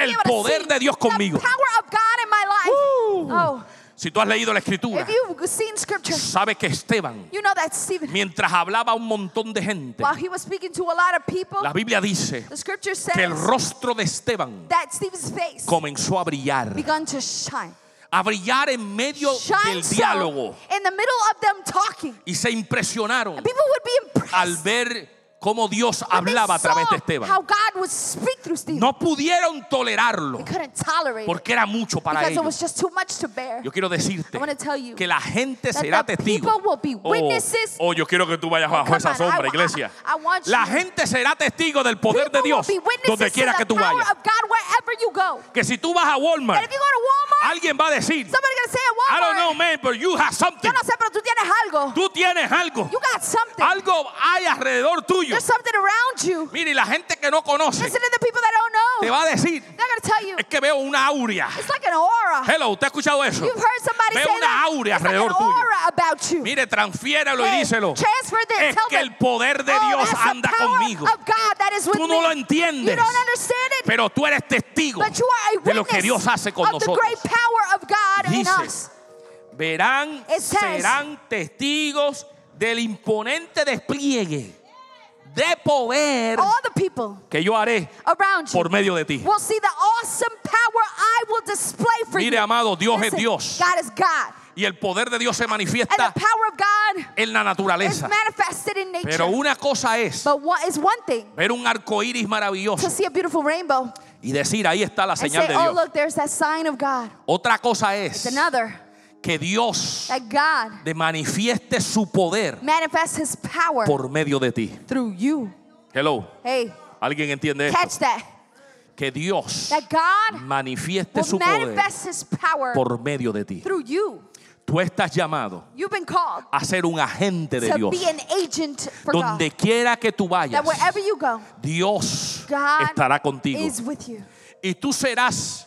el poder de Dios conmigo. The power of God in my life. Uh. Oh, Si tú has leído la escritura, if you've seen scripture, sabe que Esteban, you know that Stephen, mientras hablaba a un montón de gente, while he was speaking to a lot of people, la Biblia dice the scripture que el rostro de Esteban face comenzó a brillar, began to shine. a brillar en medio Shine del so diálogo in the middle of them talking. y se impresionaron And people would be impressed al ver cómo Dios hablaba a través de Esteban. How God would speak through Stephen. No pudieron tolerarlo porque era mucho para ellos. Yo quiero decirte que la gente será testigo. Oh, oh, yo quiero que tú vayas Oh, bajo esa sombra, iglesia. La gente será testigo del poder de Dios donde quiera que tú vayas. Que si tú vas a Walmart, alguien va a decir, I don't know, man, but you have something. yo no sé, pero tú tienes algo. Tú tienes algo. Algo hay alrededor tuyo. There's something around you. Mire, y la gente que no conoce Listen to the people that don't te know. va a decir, They're gonna tell you es que veo una aurea. it's like an aura. Hello, ¿usted ha escuchado eso? You've heard somebody Veo say una that. aurea It's like an alrededor tuyo. aura about you. Mire, transfiéralo y Hey, díselo. transfer this, Es tell que them. el poder de Oh, Dios that's the anda power conmigo. Of God that is with Tú no me. lo entiendes. You don't understand it. Pero tú eres testigo but you are a de lo que witness Dios hace con of the nosotros. great power of God in Dice, us. Verán, It says- serán testigos del imponente despliegue de poder All the people que yo haré around you por medio de ti. will see the awesome power I will display for Mire, you. amado, Dios es Listen, Dios. God is God. Y el poder de Dios se And manifiesta the power of God en la is naturaleza. manifested in nature. Pero una cosa es but one is one thing ver un arco iris to maravilloso see a beautiful rainbow y decir, ahí está la señal say, de oh, Dios. look, there's that sign of God. Otra cosa es another que Dios manifieste su poder por medio de ti. through you. Hello, Hey, ¿alguien entiende esto? catch that. Que Dios manifieste su poder por medio de ti. through you. Tú estás llamado a ser un agente de Dios. Donde quiera que tú vayas, go, Dios God estará contigo. is with you. Y tú serás,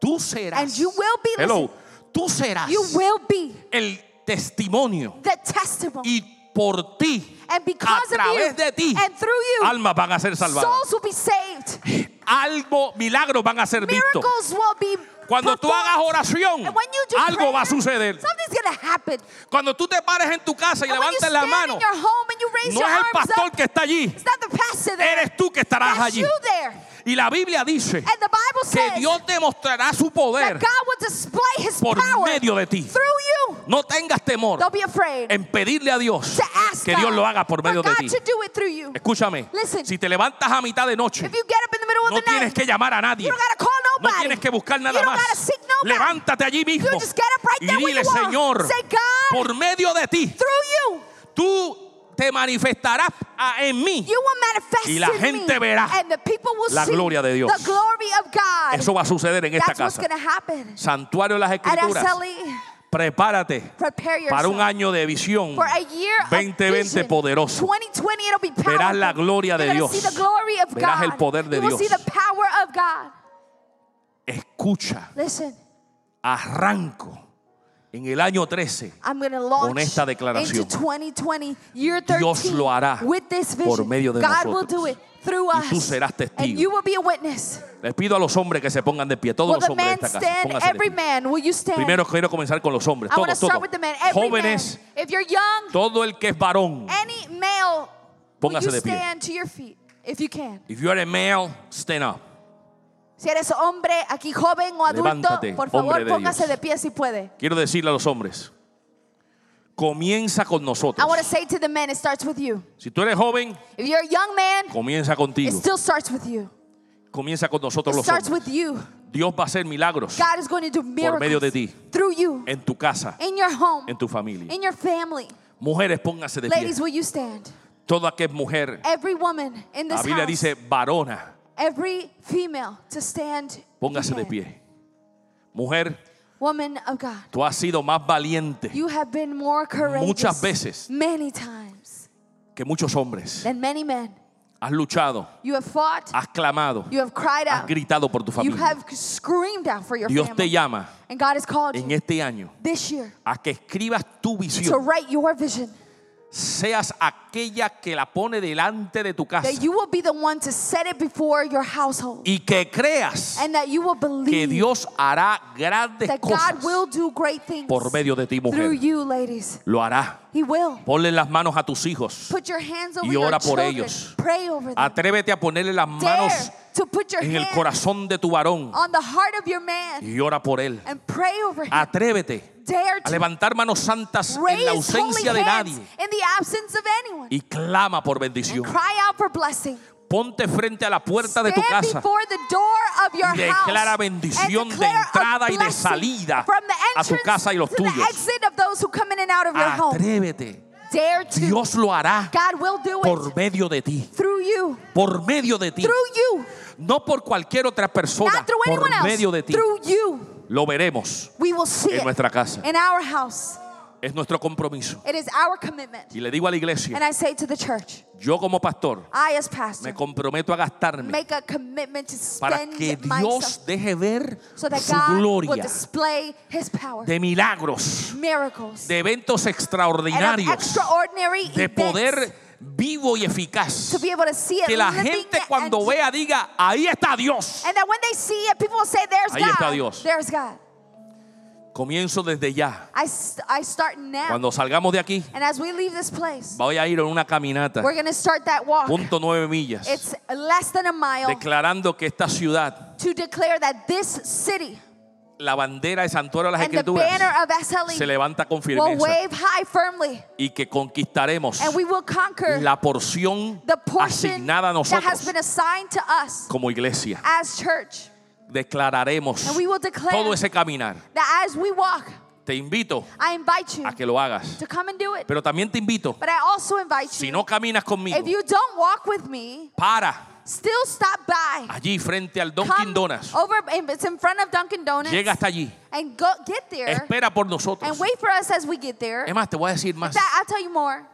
tú serás. And you will be, Hello, tú serás You will be el testimonio the testimony. y por ti, And a través you de ti, and through you, almas van a ser salvadas. souls will be saved. Algo, milagros van a ser vistos. Cuando tú hagas oración, algo prayer, va a suceder. Cuando tú te pares en tu casa y And levantes la mano, no es el pastor up, que está allí, eres tú que estarás allí. Y la Biblia dice que Dios demostrará su poder por medio de ti. No tengas temor en pedirle a Dios que Dios lo haga por medio de ti. Escúchame, si te levantas a mitad de noche, No tienes que llamar a nadie. No tienes que buscar nada más. Levántate allí mismo y dile. Señor, por medio de ti, through you, tú te manifestarás a- en mí. you will manifest Y la gente verá la gloria de Dios. the glory of God. Eso va a suceder en esta casa. Santuario de las Escrituras. Prepárate para un año de visión for a year of 2020 vision. poderoso. 2020 it'll be powerful. Verás la gloria de Dios. Verás el poder de Dios. Escucha, arranco en el año 13. I'm going to launch Con esta declaración. into 2020, year 13, Dios lo hará with this vision. por medio de God will nosotros. do it through Y us. tú serás testigo. you will be a witness. Les pido a los hombres que se pongan de pie, todos los hombres de esta casa. de Every pie. man, will you stand? Primero quiero comenzar con los hombres, todos, todos. Jóvenes, man. If you're young, todo el que es varón. any male, Póngase de pie. stand to your feet if you can? If you are a male, stand up. Si eres hombre aquí joven o adulto, Levántate, por favor de póngase Dios. de pie si puede. Quiero decirle a los hombres, comienza con I nosotros. want to say to the men, it starts with you. Si tú eres joven, If you're a young man, comienza it contigo. still starts with you. Comienza con nosotros It los starts hombres. with you. Dios va a hacer milagros God is going to do por medio de ti, through you, en tu casa, in your home, en tu familia. in your family. Mujeres, pónganse de pie. Ladies, will you stand? Toda que es mujer, Every woman in la this Biblia house, dice varona, every female to stand. you póngase de pie. Mujer, Woman of God, tú has sido más valiente you have been more courageous Muchas veces. many times que muchos hombres. than many men. Has luchado, You have fought, has clamado, you have cried has out, gritado por tu you familia. have screamed out for your Dios te family. llama And God has called en you este año this year a que escribas tu to visión. write your vision. Seas aquella que la pone delante de tu casa That you will be the one to set it before your household. y que creas And that you will que Dios hará grandes that cosas God will do great things por medio de ti, through mujer. you, ladies. Lo hará. He will. Ponle las manos a tus hijos. Put your hands over Y your ora por children. ellos. Pray over them. Atrévete a ponerle las manos Dare to put your en el corazón de tu varón on the heart of your man y ora por él. and pray over him. Atrévete Dare a levantar manos santas en la ausencia de nadie in the absence of anyone. y clama por bendición. Cry out for blessing. Ponte frente a la puerta de tu casa y declara bendición de entrada y de salida a tu casa y los tuyos. Atrévete. Dios lo hará por medio de ti. through you. Por medio de ti. No por cualquier otra persona. Por medio de ti. Through you. Lo veremos We will see en nuestra casa. Es nuestro compromiso. It is our commitment. Y le digo a la iglesia, And I say to the church, yo como pastor I as me pastor comprometo a gastarme make a commitment to para que Dios deje ver so that su God will gloria display His power, de milagros, miracles, de eventos and of extraordinarios, extraordinary de events poder vivo y eficaz. to be able to see it Que la gente cuando and, vea diga, ahí está Dios. and that when they see it, people will say, "There's Ahí está. Dios. There's God." Comienzo desde ya. I, I start now, Cuando salgamos de aquí, and as we leave this place, voy a ir en una caminata, we're going to start that walk. punto nueve millas, It's less than a mile declarando que esta ciudad, to declare that this city la bandera de Santuario de las and Escrituras, SLE se levanta con will firmeza wave high firmly, y que conquistaremos la porción the portion asignada a that has nosotros been assigned to us como iglesia. as church. Declararemos And we will declare todo ese caminar. that as we walk, Te invito I invite you a que lo hagas, to come and do it. pero también te invito, But I also invite si you, no caminas conmigo, if you don't walk with me, para still stop by. allí frente al Dunkin' Donuts. over, it's in front of Dunkin' Donuts. Llega hasta allí, And go get there espera por nosotros. and wait for us as we get there. Es más, te voy a decir más. That, I'll tell you more.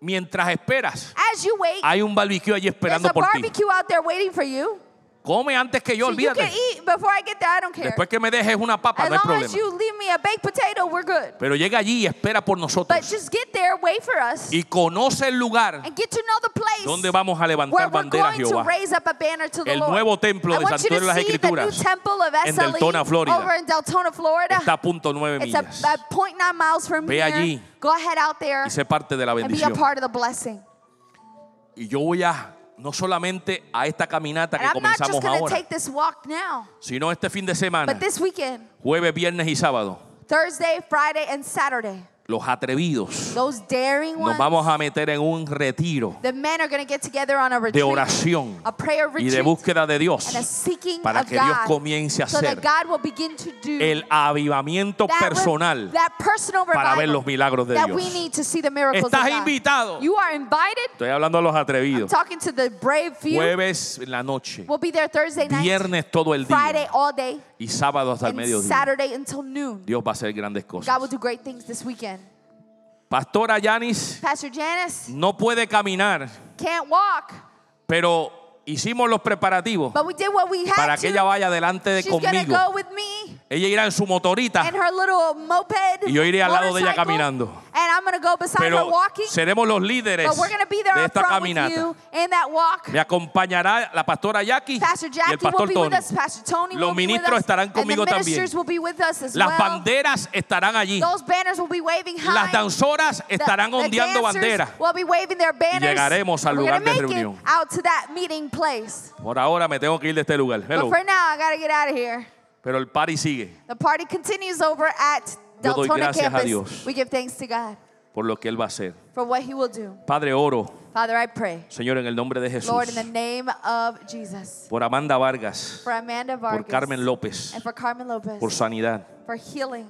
Mientras esperas, As you wait, hay un barbecue allí esperando a por ti. Come antes que yo, So you can olvídate. eat before I get there. I don't care. Después que me dejes una papa, as no hay as problema. you leave me a baked potato, we're good. Pero llega allí y espera por But nosotros. just get there, wait for us, Y conoce el lugar and get to know the place donde vamos a levantar bandera a going to Jehová. raise up a banner to the El Lord. nuevo templo de Santuario las Escrituras temple of en Deltona, Florida. over in Deltona, Florida. Está a punto nueve millas. miles from Ve here. allí. Go ahead out there Y sé parte de la and be a bendición. part of the blessing. Y yo voy a, no solamente a esta caminata que comenzamos ahora, take this walk now, sino este fin de semana, weekend, jueves, viernes y sábado, Thursday, Friday, and Saturday, los atrevidos those daring nos ones, vamos a meter en un retiro the men are going to get together on a de retreat, oración a prayer y de retreat, búsqueda de Dios and a seeking para of que Dios God, comience a so hacer that God will begin to do el avivamiento that, personal that personal para ver los milagros de that we Dios. need to see the miracles Estás invitado. You are invited. Estoy hablando a los atrevidos. Talking to the brave few. Jueves en la noche, We'll be there Thursday night, viernes todo el Friday día all day, y sábado hasta el mediodía. Saturday until noon. Dios va a hacer grandes God will cosas. do great things this weekend. Pastora Yanis Pastor Janice no puede caminar, can't walk, pero hicimos los preparativos but we did what we had para to. que ella vaya delante de She's gonna conmigo. go with me Ella irá en su motorita, in her little moped. Y yo iré al lado de ella motorcycle, caminando. And I'm gonna go beside her pero walking. seremos los líderes But we're gonna be there de up esta front with caminata. you in that walk. Me acompañará la pastora Jackie Pastor y el Jackie will pastor be with Tony. us. Pastor Tony Los will be with ministros us. estarán and the conmigo también. ministers will be with us as Las well. banderas estarán allí. Those banners will be waving high. Las danzoras The- estarán the ondeando dancers bandera. Will be waving their banners. llegaremos al We're lugar gonna de make it reunión. out to that meeting place. Por ahora me tengo que ir de este lugar. Hello. But for now, I gotta get out of here. Pero el party sigue The party continues over at Yo doy gracias a campus. Dios. We give thanks to God por lo que Él va a hacer. for what He will do. Padre, oro, Father, I pray, Señor, en el nombre de Jesús, Lord, in the name of Jesus, por Amanda Vargas, for Amanda por Vargas Carmen López, and for Carmen Lopez, por sanidad,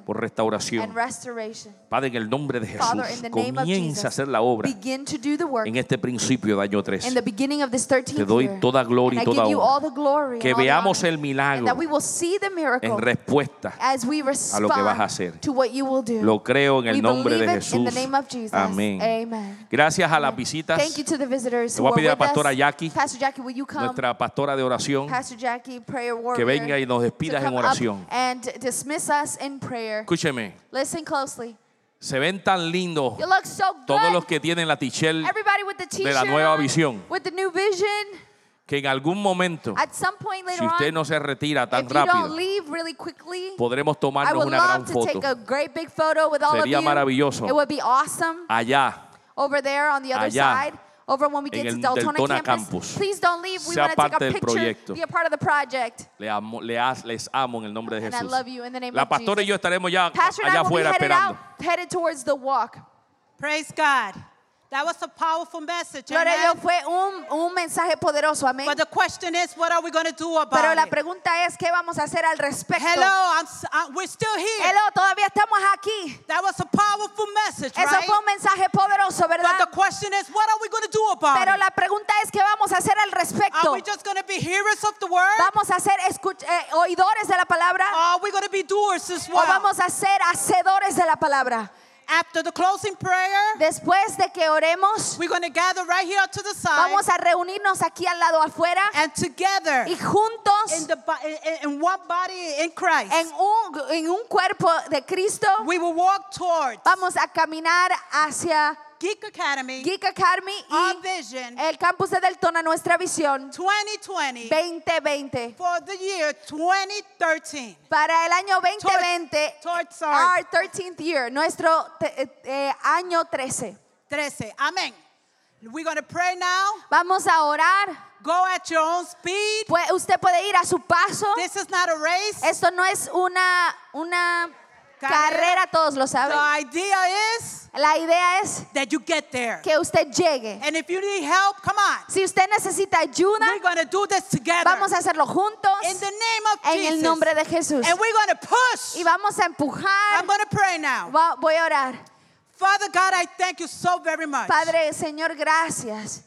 por restauración. and restoration. Padre, en el nombre de Jesús, the name of comienza a Jesus, hacer la obra begin to do the work en este principio de año 3. in the beginning of this 13th Te doy toda gloria y toda honra. all the glory Que and all the veamos el milagro and that we will see the miracle en respuesta. we lo que vas a hacer. to what you will do. Lo creo en el we nombre de Jesús. Amén. Amen. Gracias a las visitas, Thank you to the visitors Le who voy a pedir a with Pastora us. Jackie, nuestra pastora de oración, que venga y nos despidas en oración. Us in prayer. Escúcheme, Listen closely. se ven tan lindos You look so good. todos los que tienen la Everybody with the t-shirt la nueva on, visión. with the new vision. que en algún momento, At some point later si usted on, no se retira tan if you don't rápido, leave really quickly, podremos I tomarnos would una gran love to foto take a great big photo with all Sería of you. maravilloso. It would be awesome allá. over there on the other Allá, side. Over when we en get to el Deltona Deltona campus. campus. Please don't leave. We Sea want to take parte a del picture, proyecto. be a part of the project. Le amo- le as- les amo en el nombre de And I Jesús. love you in the name La of pastora y Jesus. yo estaremos ya Pastor and I allá will be afuera headed esperando. out, headed towards the walk. Praise God. That was a powerful message. Gloria a amen? Dios, fue un, un mensaje poderoso, amén. But the question is, what are we going to do about Pero la pregunta es, ¿qué vamos a hacer al respecto? Hello, I'm, uh, we're still here. Hello, todavía estamos aquí. That was a powerful message, Eso right? fue un mensaje poderoso, But ¿verdad? the question is, what are we going to do about Pero la pregunta es, ¿qué vamos a hacer al Are respecto? we just going to be hearers of the word? ¿Vamos a ser eh, oidores de la palabra? Are we going to be doers as ¿O well? vamos a ser hacedores de la palabra? After the closing prayer, Después de que oremos, we're going to gather right here to the side vamos a reunirnos aquí al lado afuera and together y juntos in, the, in, one body in Christ, en un, en un cuerpo de Cristo we will walk towards vamos a caminar hacia Geek Academy, Geek Academy our y vision el campus de Deltona, nuestra visión 2020 2020. for the year 2013. Para el año 2020, towards our- our 13th year, nuestro te- eh, eh, año 13. 13. Amen. We're going to pray now. Vamos a orar. Go at your own speed. Pues usted puede ir a su paso. This is not a race. Esto no es una, una Carrera. todos lo The saben. idea is La idea es that you get there. que usted llegue. And if you need help, come on. Si usted necesita ayuda, We're going to do this together. vamos a hacerlo juntos In the name of en Jesus. el nombre de Jesús. And we're going to push. Y vamos a empujar. I'm going to pray now. Va- Voy a orar. Father God, I thank you so very much. Padre, Señor, gracias.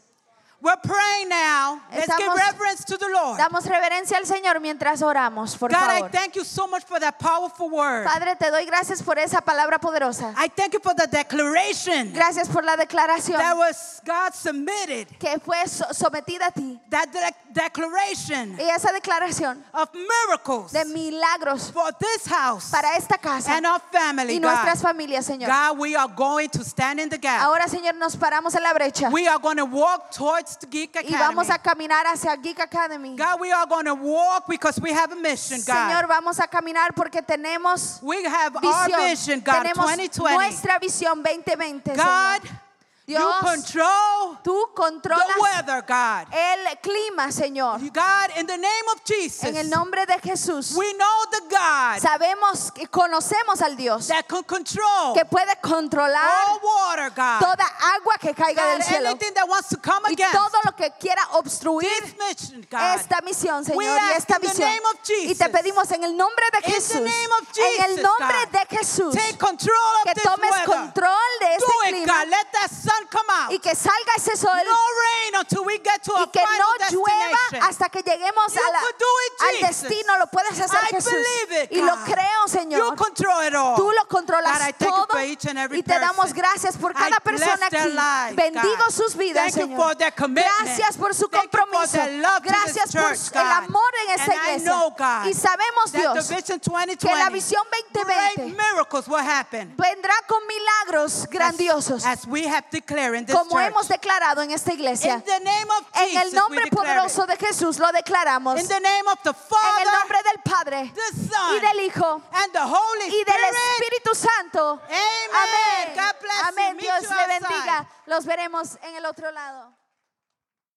We're praying now. Let's give reverence to the Lord. Damos reverencia al Señor mientras oramos, por God, I thank you so much for that powerful word. Padre, te doy gracias por esa palabra poderosa. I thank you for the declaration Gracias por la declaración that was God submitted. que fue sometida a ti. That de- declaration Y esa declaración of miracles de milagros for this house para esta casa and our family, y God. nuestras familias, Señor. God, we are going to stand in the gap. Ahora, Señor, nos paramos en la brecha We are going to walk towards the Geek y Academy. vamos a caminar hacia Geek Academy. God, we are going to walk because we have a mission, Señor, God. vamos a caminar porque tenemos We have our visión. vision, God, Tenemos 2020. nuestra visión 2020, God, Señor. You Dios, control tú the controlas weather, God. el clima, Señor. God, in the name of Jesus, En el nombre de Jesús. we know the God Sabemos y conocemos al Dios that can control que puede controlar all water, God. toda agua que caiga God, del cielo anything that wants to come y against todo lo que quiera obstruir this mission, God. esta misión, We Señor, y esta the of Y te Jesus. pedimos en el nombre de In the Jesús, name of en el Jesus, nombre God. de Jesús, Take control of que this tomes weather. control de Do este it, clima God. Let that sun come out. y que salga ese sol no rain until we get to y a que final no llueva hasta que lleguemos You a la- it, al destino. Lo puedes hacer, I Jesús. believe it, y lo creo, You Señor. control it all. Tú lo controlas todo for each and every y te damos gracias por cada persona aquí. lives, Bendigo God. sus vidas, Thank you Señor. for their commitment. Gracias por su Thank you for compromiso. Gracias por church, el amor en esta And I iglesia. know, God, y sabemos, Dios, the Vision que 2020, la visión 2020 great miracles will happen. vendrá con milagros grandiosos, As, as we have declared in this como hemos declarado en esta iglesia. In the name of En el nombre poderoso de Jesús lo declaramos. In the name of the En el nombre del Padre the Son, y del Hijo and the Holy y del Spirit. Espíritu Santo. Amén. Amén. Dios le bendiga. Los veremos en el otro lado.